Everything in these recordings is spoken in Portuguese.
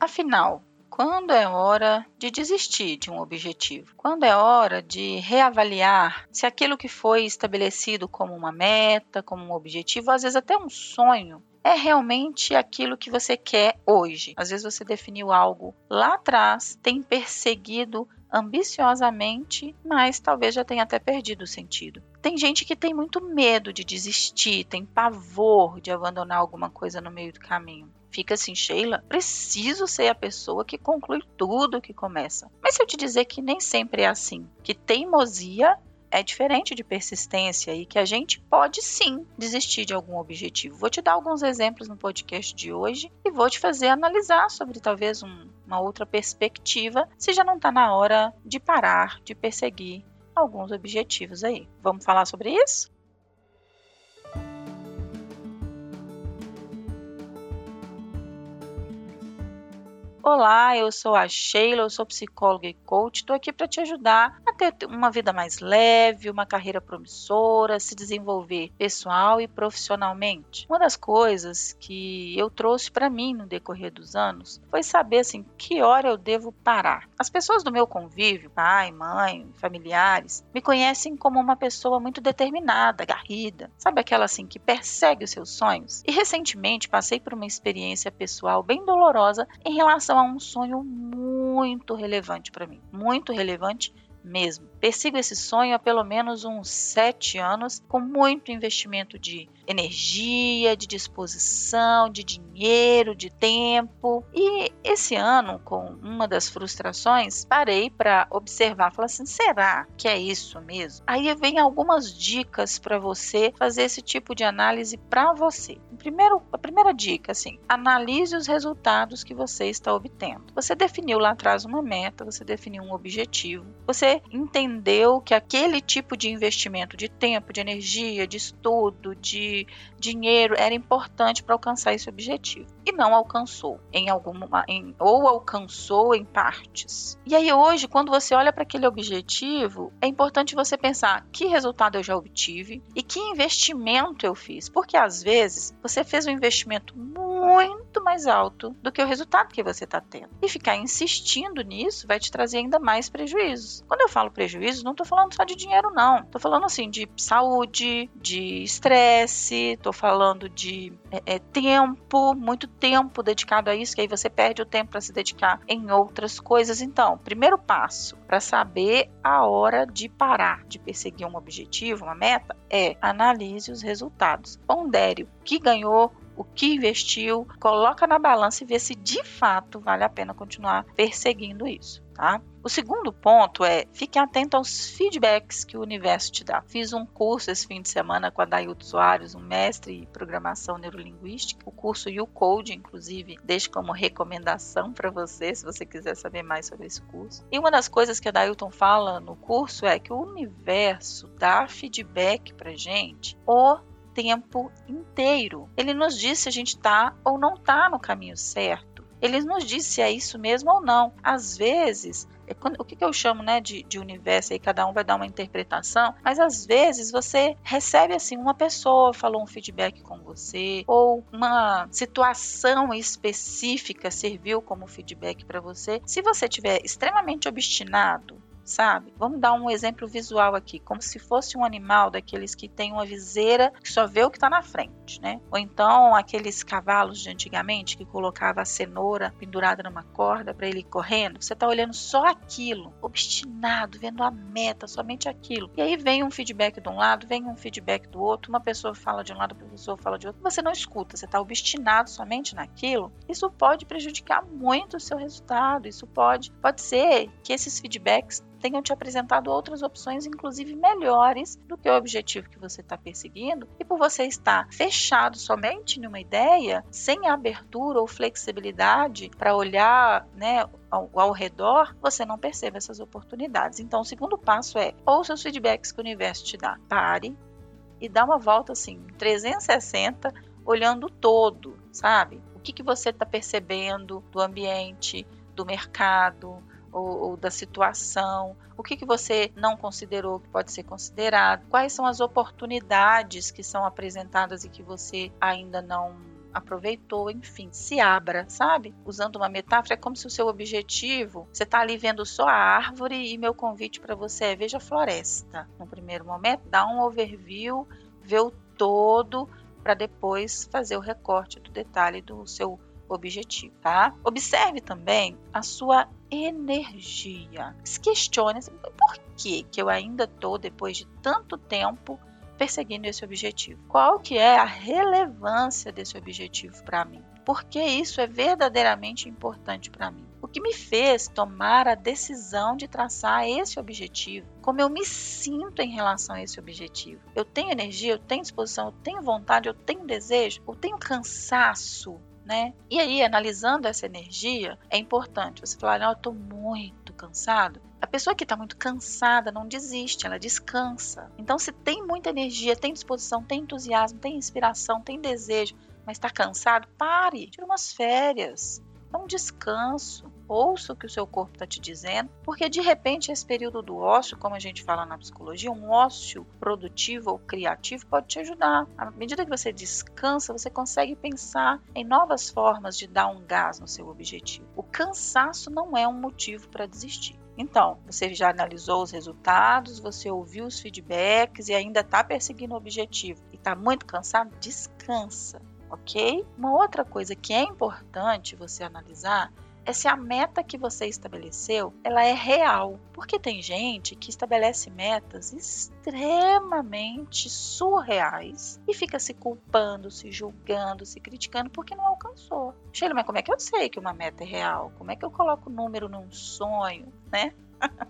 Afinal, quando é hora de desistir de um objetivo? Quando é hora de reavaliar se aquilo que foi estabelecido como uma meta, como um objetivo, às vezes até um sonho, é realmente aquilo que você quer hoje. Às vezes você definiu algo lá atrás, tem perseguido ambiciosamente, mas talvez já tenha até perdido o sentido. Tem gente que tem muito medo de desistir, tem pavor de abandonar alguma coisa no meio do caminho. Fica assim, Sheila, preciso ser a pessoa que conclui tudo que começa. Mas se eu te dizer que nem sempre é assim, que teimosia é diferente de persistência e que a gente pode sim desistir de algum objetivo. Vou te dar alguns exemplos no podcast de hoje e vou te fazer analisar sobre talvez um, uma outra perspectiva, se já não está na hora de parar de perseguir alguns objetivos aí. Vamos falar sobre isso? Olá, eu sou a Sheila, eu sou psicóloga e coach. Estou aqui para te ajudar ter uma vida mais leve, uma carreira promissora, se desenvolver pessoal e profissionalmente. Uma das coisas que eu trouxe para mim no decorrer dos anos foi saber assim que hora eu devo parar. As pessoas do meu convívio, pai, mãe, familiares, me conhecem como uma pessoa muito determinada, agarrida, sabe aquela assim que persegue os seus sonhos. E recentemente passei por uma experiência pessoal bem dolorosa em relação a um sonho muito relevante para mim, muito relevante mesmo. Persigo esse sonho há pelo menos uns sete anos, com muito investimento de energia, de disposição, de dinheiro, de tempo. E esse ano, com uma das frustrações, parei para observar, falar assim: será que é isso mesmo? Aí vem algumas dicas para você fazer esse tipo de análise para você. Primeiro, a primeira dica, assim, analise os resultados que você está obtendo. Você definiu lá atrás uma meta, você definiu um objetivo, você entendeu que aquele tipo de investimento de tempo, de energia, de estudo, de dinheiro era importante para alcançar esse objetivo e não alcançou em alguma em, ou alcançou em partes. E aí hoje, quando você olha para aquele objetivo, é importante você pensar que resultado eu já obtive e que investimento eu fiz, porque às vezes você fez um investimento muito mais alto do que o resultado que você está tendo. E ficar insistindo nisso vai te trazer ainda mais prejuízos. Quando eu falo prejuízos, não estou falando só de dinheiro, não. Estou falando assim de saúde, de estresse, estou falando de é, é, tempo, muito tempo dedicado a isso, que aí você perde o tempo para se dedicar em outras coisas. Então, primeiro passo para saber a hora de parar de perseguir um objetivo, uma meta, é analise os resultados. Pondere o que ganhou, o que investiu, coloca na balança e vê se de fato vale a pena continuar perseguindo isso, tá? O segundo ponto é fique atento aos feedbacks que o universo te dá. Fiz um curso esse fim de semana com a Dailton Soares, um mestre em programação neurolinguística. O curso U-Code, inclusive, deixo como recomendação para você, se você quiser saber mais sobre esse curso. E uma das coisas que a Dailton fala no curso é que o universo dá feedback para gente o tempo inteiro. Ele nos diz se a gente está ou não está no caminho certo. Ele nos diz se é isso mesmo ou não. Às vezes, é o que, eu chamo né, de, de universo, aí cada um vai dar uma interpretação, mas às vezes você recebe assim, uma pessoa falou um feedback com você, ou uma situação específica serviu como feedback para você. Se você tiver extremamente obstinado, sabe? Vamos dar um exemplo visual aqui, como se fosse um animal daqueles que tem uma viseira que só vê o que está na frente, né? Ou então aqueles cavalos de antigamente que colocava a cenoura pendurada numa corda para ele ir correndo. Você está olhando só aquilo, obstinado, vendo a meta, somente aquilo. E aí vem um feedback de um lado, vem um feedback do outro, uma pessoa fala de um lado, outra pessoa fala de outro. Você não escuta, você está obstinado somente naquilo. Isso pode prejudicar muito o seu resultado. Isso pode, pode ser que esses feedbacks tenham te apresentado outras opções, inclusive melhores do que o objetivo que você está perseguindo, e por você estar fechado somente numa ideia, sem abertura ou flexibilidade para olhar né, ao, ao, redor, você não percebe essas oportunidades. Então, o segundo passo é ouça os feedbacks que o universo te dá. Pare e dá uma volta assim, 360, olhando todo, sabe? O que, que você está percebendo do ambiente, do mercado, ou, ou, da situação, o que, que você não considerou que pode ser considerado, quais são as oportunidades que são apresentadas e que você ainda não aproveitou, enfim, se abra, sabe? Usando uma metáfora, é como se o seu objetivo, você está ali vendo só a árvore e meu convite para você é veja a floresta. No primeiro momento, dá um overview, vê o todo, para depois fazer o recorte do detalhe do seu objetivo, tá? Observe também a sua energia. Se questione assim, por que que eu ainda estou depois de tanto tempo perseguindo esse objetivo? Qual que é a relevância desse objetivo para mim? Porque isso é verdadeiramente importante para mim. O que me fez tomar a decisão de traçar esse objetivo? Como eu me sinto em relação a esse objetivo? Eu tenho energia, eu tenho disposição, eu tenho vontade, eu tenho desejo, eu tenho cansaço, né? E aí, analisando essa energia, é importante você falar: não, eu estou muito cansado. A pessoa que está muito cansada não desiste, ela descansa. Então, se tem muita energia, tem disposição, tem entusiasmo, tem inspiração, tem desejo, mas está cansado, pare, tira umas férias, dá um descanso ouça o que o seu corpo está te dizendo, porque de repente esse período do ócio, como a gente fala na psicologia, um ócio produtivo ou criativo pode te ajudar. À medida que você descansa, você consegue pensar em novas formas de dar um gás no seu objetivo. O cansaço não é um motivo para desistir. Então, você já analisou os resultados, você ouviu os feedbacks e ainda está perseguindo o objetivo e está muito cansado? Descansa, ok? Uma outra coisa que é importante você analisar é se a meta que você estabeleceu ela é real. Porque tem gente que estabelece metas extremamente surreais e fica se culpando, se julgando, se criticando porque não alcançou. Sheila, mas como é que eu sei que uma meta é real? Como é que eu coloco número num sonho, né?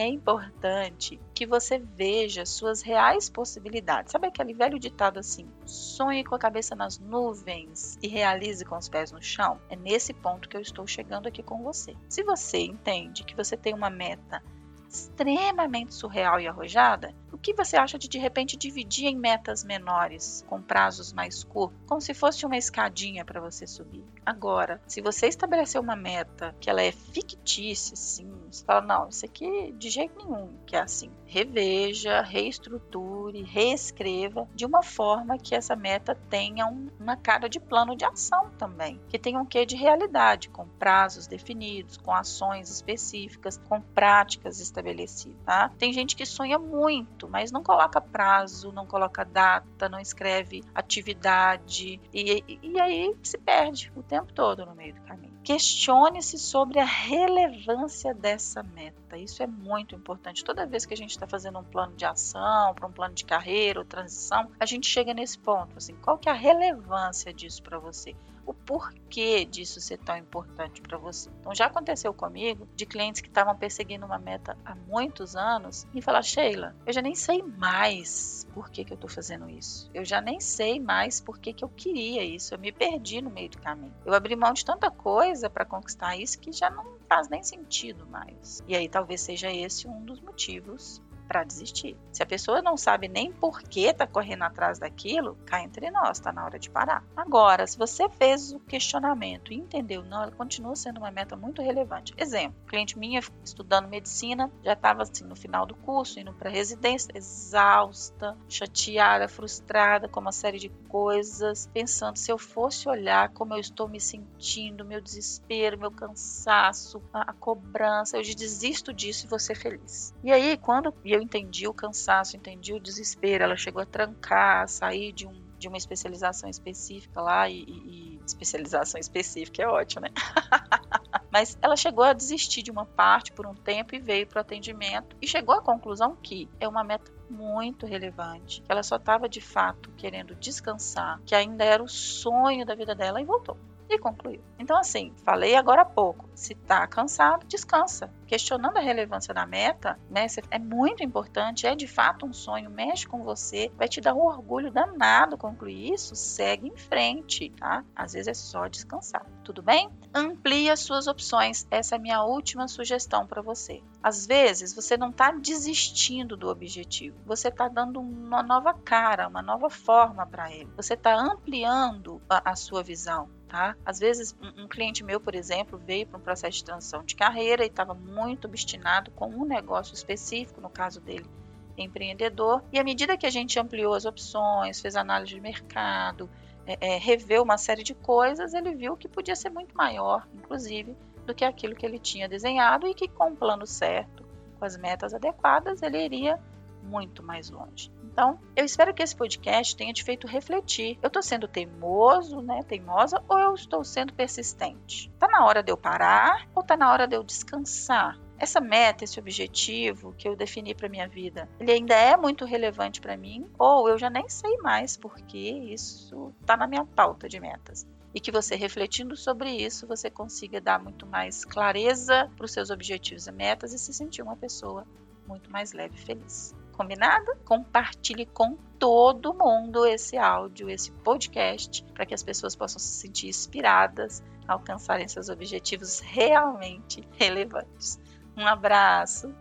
é importante que você veja suas reais possibilidades. Sabe aquele velho ditado assim: sonhe com a cabeça nas nuvens e realize com os pés no chão? É nesse ponto que eu estou chegando aqui com você. Se você entende que você tem uma meta extremamente surreal e arrojada, o que você acha de de repente dividir em metas menores, com prazos mais curtos, como se fosse uma escadinha para você subir? Agora, se você estabeleceu uma meta que ela é fictícia, assim, você fala, não, isso aqui de jeito nenhum que é assim. Reveja, reestruture, reescreva de uma forma que essa meta tenha um, uma cara de plano de ação também, que tenha um quê de realidade, com prazos definidos, com ações específicas, com práticas estabelecidas, tá? Tem gente que sonha muito, mas não coloca prazo, não coloca data, não escreve atividade e, e, e aí se perde o tempo todo no meio do caminho. Questione-se sobre a relevância dessa meta. Isso é muito importante. Toda vez que a gente está fazendo um plano de ação, para um plano de carreira ou transição, a gente chega nesse ponto. Assim, qual que é a relevância disso para você? O porquê disso ser tão importante para você. Então já aconteceu comigo de clientes que estavam perseguindo uma meta há muitos anos e falar, Sheila, eu já nem sei mais por que, que eu estou fazendo isso. Eu já nem sei mais por que, que eu queria isso. Eu me perdi no meio do caminho. Eu abri mão de tanta coisa para conquistar isso que já não faz nem sentido mais. E aí talvez seja esse um dos motivos para desistir. Se a pessoa não sabe nem por que está correndo atrás daquilo, cá entre nós, está na hora de parar. Agora, se você fez o questionamento e entendeu, não, ela continua sendo uma meta muito relevante. Exemplo, cliente minha estudando medicina, já estava assim no final do curso, indo para residência, exausta, chateada, frustrada com uma série de coisas, pensando se eu fosse olhar como eu estou me sentindo, meu desespero, meu cansaço, a, a cobrança, eu desisto disso e vou ser feliz. E aí, quando eu entendi o cansaço, entendi o desespero. Ela chegou a trancar, a sair de, um, de uma especialização específica lá e, e, especialização específica é ótimo, né? Mas ela chegou a desistir de uma parte por um tempo e veio para o atendimento e chegou à conclusão que é uma meta muito relevante, que ela só estava de fato querendo descansar, que ainda era o sonho da vida dela e voltou e concluiu. Então, assim, falei agora há pouco: se está cansado, descansa. Questionando a relevância da meta, né? É muito importante, é de fato um sonho, mexe com você, vai te dar um orgulho danado concluir isso, segue em frente, tá? Às vezes é só descansar. Tudo bem? Amplie as suas opções. Essa é a minha última sugestão para você. Às vezes você não está desistindo do objetivo, você está dando uma nova cara, uma nova forma para ele. Você está ampliando a, a sua visão tá? Às vezes, um, um cliente meu, por exemplo, veio para um processo de transição de carreira e estava muito obstinado com um negócio específico, no caso dele, empreendedor. E à medida que a gente ampliou as opções, fez análise de mercado, é, é, rever uma série de coisas, ele viu que podia ser muito maior, inclusive, do que aquilo que ele tinha desenhado e que com o plano certo, com as metas adequadas, ele iria muito mais longe. Então, eu espero que esse podcast tenha te feito refletir. Eu estou sendo teimoso, né, teimosa, ou eu estou sendo persistente? Está na hora de eu parar ou está na hora de eu descansar? Essa meta, esse objetivo que eu defini para minha vida, ele ainda é muito relevante para mim ou eu já nem sei mais porque isso está na minha pauta de metas e que você refletindo sobre isso você consiga dar muito mais clareza para os seus objetivos e metas e se sentir uma pessoa muito mais leve e feliz. Combinado? Compartilhe com todo mundo esse áudio, esse podcast, para que as pessoas possam se sentir inspiradas a alcançarem seus objetivos realmente relevantes. Um abraço!